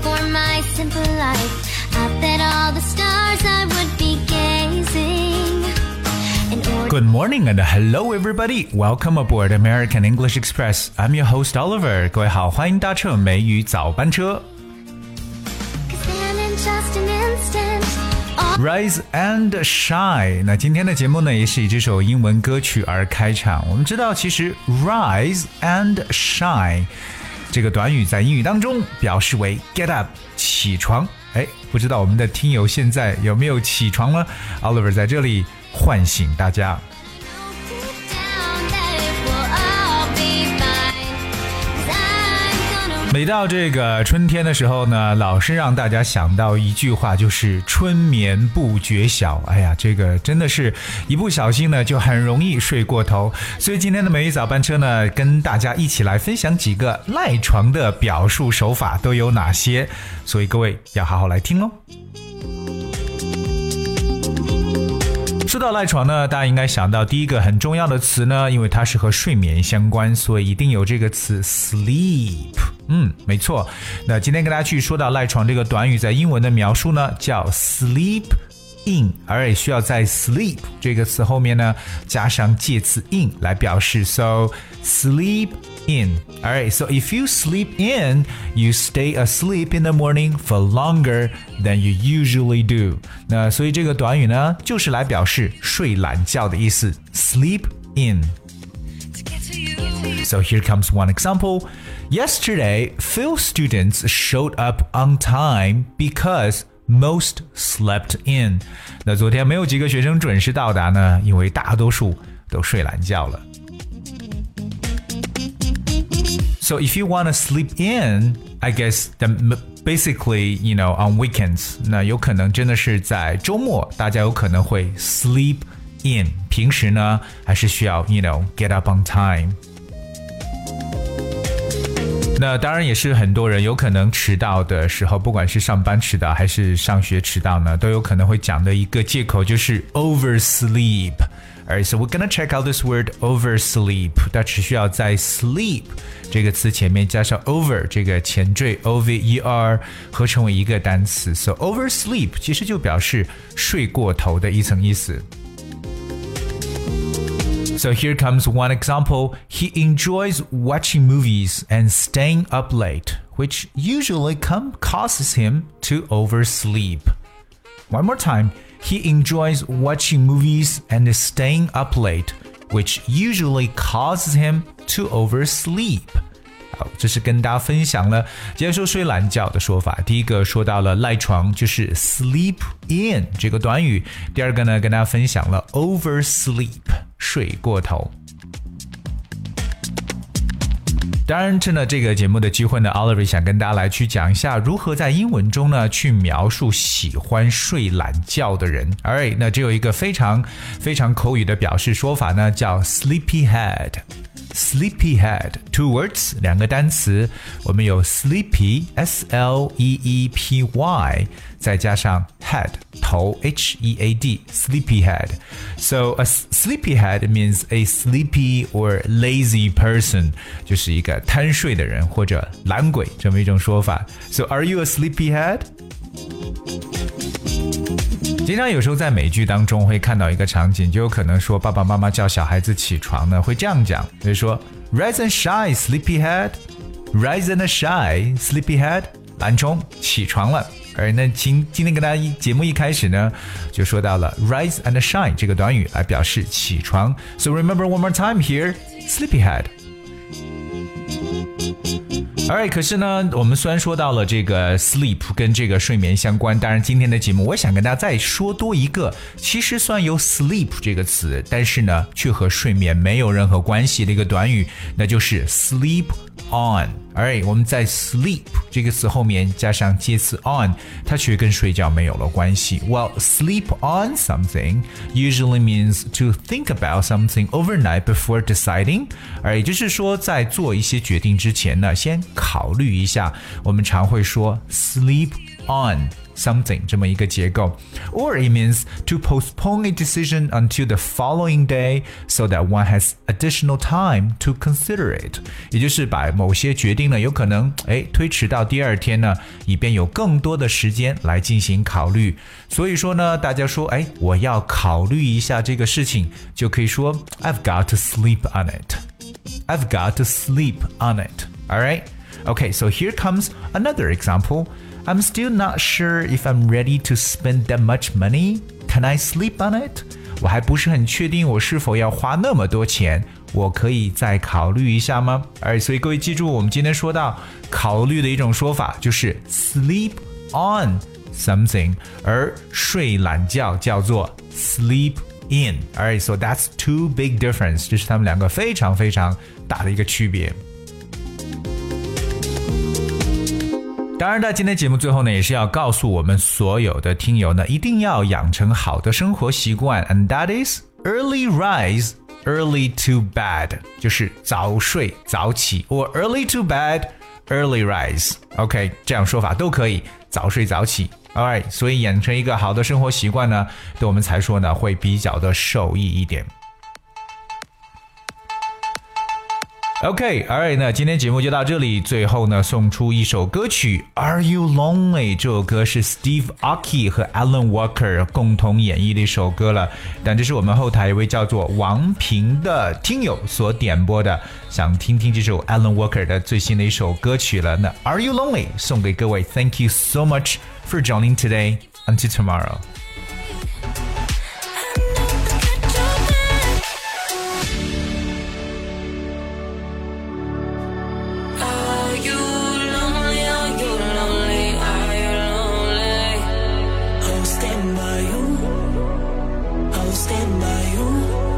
for my simple life. I bet all the stars I would be gazing. In order Good morning and hello everybody. Welcome aboard American English Express. I'm your host Oliver. 各位好，欢迎搭乘美语早班车。 Cause then in just an instant, all Rise and Shine。那今天的节目呢，也是以这首英文歌曲而开场。我们知道，其实 Rise and Shine 这个短语在英语当中表示为 get up 起床。哎，不知道我们的听友现在有没有起床呢？Oliver 在这里唤醒大家。每到这个春天的时候呢，老是让大家想到一句话，就是“春眠不觉晓”。哎呀，这个真的是一不小心呢，就很容易睡过头。所以今天的美语早班车呢，跟大家一起来分享几个赖床的表述手法都有哪些。所以各位要好好来听喽。说到赖床呢，大家应该想到第一个很重要的词呢，因为它是和睡眠相关，所以一定有这个词 sleep。嗯，没错。那今天跟大家去说到赖床这个短语，在英文的描述呢，叫 sleep in，而也需要在 sleep 这个词后面呢加上介词 in 来表示。So sleep in. Alright, so if you sleep in, you stay asleep in the morning for longer than you usually do. 那所以这个短语呢，就是来表示睡懒觉的意思，sleep in。So here comes one example. Yesterday, few students showed up on time because most slept in. 那昨天没有几个学生准时到达呢，因为大多数都睡懒觉了。So if you want to sleep in, I guess then basically, you know, on weekends, 那有可能真的是在周末，大家有可能会 sleep in。平时呢，还是需要 you know get up on time。 那当然也是很多人有可能迟到的时候，不管是上班迟到还是上学迟到呢，都有可能会讲的一个借口就是 oversleep。Alright, so we're gonna check out this word oversleep. 它只需要在 sleep 这个词前面加上 over 这个前缀 o v e r 合成为一个单词。So oversleep 其实就表示睡过头的一层意思。So here comes one example. He enjoys watching movies and staying up late, which usually come causes him to oversleep. One more time. He enjoys watching movies and staying up late, which usually causes him to oversleep. 好，这是跟大家分享了，接着说睡懒觉的说法。第一个说到了赖床，就是 sleep in 这个短语；第二个呢，跟大家分享了 oversleep 睡过头。当然，趁着这个节目的机会呢，Oliver 想跟大家来去讲一下如何在英文中呢去描述喜欢睡懒觉的人。Alright，那这有一个非常非常口语的表示说法呢，叫 sleepyhead。Sleepyhead two words 两个单词，我们有 sleepy s l e e p y，再加上 head 头 h e a d sleepyhead。So a sleepyhead means a sleepy or lazy person，就是一个贪睡的人或者懒鬼这么一种说法。So are you a sleepyhead？ 经常有时候在美剧当中会看到一个场景，就有可能说爸爸妈妈叫小孩子起床呢，会这样讲，比如说 “Rise and shine, sleepyhead”，“Rise and shine, sleepyhead”，懒虫起床了。而那今今天跟大家一节目一开始呢，就说到了 “rise and shine” 这个短语来表示起床。So remember one more time here, sleepyhead. Alright，可是呢，我们虽然说到了这个 sleep 跟这个睡眠相关，当然今天的节目我想跟大家再说多一个，其实算有 sleep 这个词，但是呢，却和睡眠没有任何关系的一个短语，那就是 sleep on。Alright，我们在 sleep 这个词后面加上介词 on，它却跟睡觉没有了关系。Well, sleep on something usually means to think about something overnight before deciding。而也就是说，在做一些决定之前呢，先考虑一下。我们常会说 sleep on something 这么一个结构，or it means to postpone a decision until the following day so that one has additional time to consider it。也就是把某些决定呢，有可能哎推迟到第二天呢，以便有更多的时间来进行考虑。所以说呢，大家说哎，我要考虑一下这个事情，就可以说 I've got to sleep on it。I've got to sleep on it. All right. Okay, so here comes another example. I'm still not sure if I'm ready to spend that much money. Can I sleep on it? 我还不是很确定我是否要花那么多钱，我可以再考虑一下吗？哎，所以各位记住，我们今天说到考虑的一种说法就是 sleep on something，而睡懒觉叫做 sleep in. Alright, so that's two big difference. 这是他们两个非常非常大的一个区别。 当然，在今天节目最后呢，也是要告诉我们所有的听友呢，一定要养成好的生活习惯，and that is early rise, early to bed，就是早睡早起，or early to bed, early rise。OK，这样说法都可以，早睡早起。Alright，所以养成一个好的生活习惯呢，对我们才说呢，会比较的受益一点。OK，All right，那今天节目就到这里。最后呢，送出一首歌曲《Are You Lonely》。这首歌是 Steve Aoki 和 Alan Walker 共同演绎的一首歌了。但这是我们后台一位叫做王平的听友所点播的，想听听这首 Alan Walker 的最新的一首歌曲了。那《Are You Lonely》送给各位。Thank you so much for joining today. Until tomorrow. Stand by you.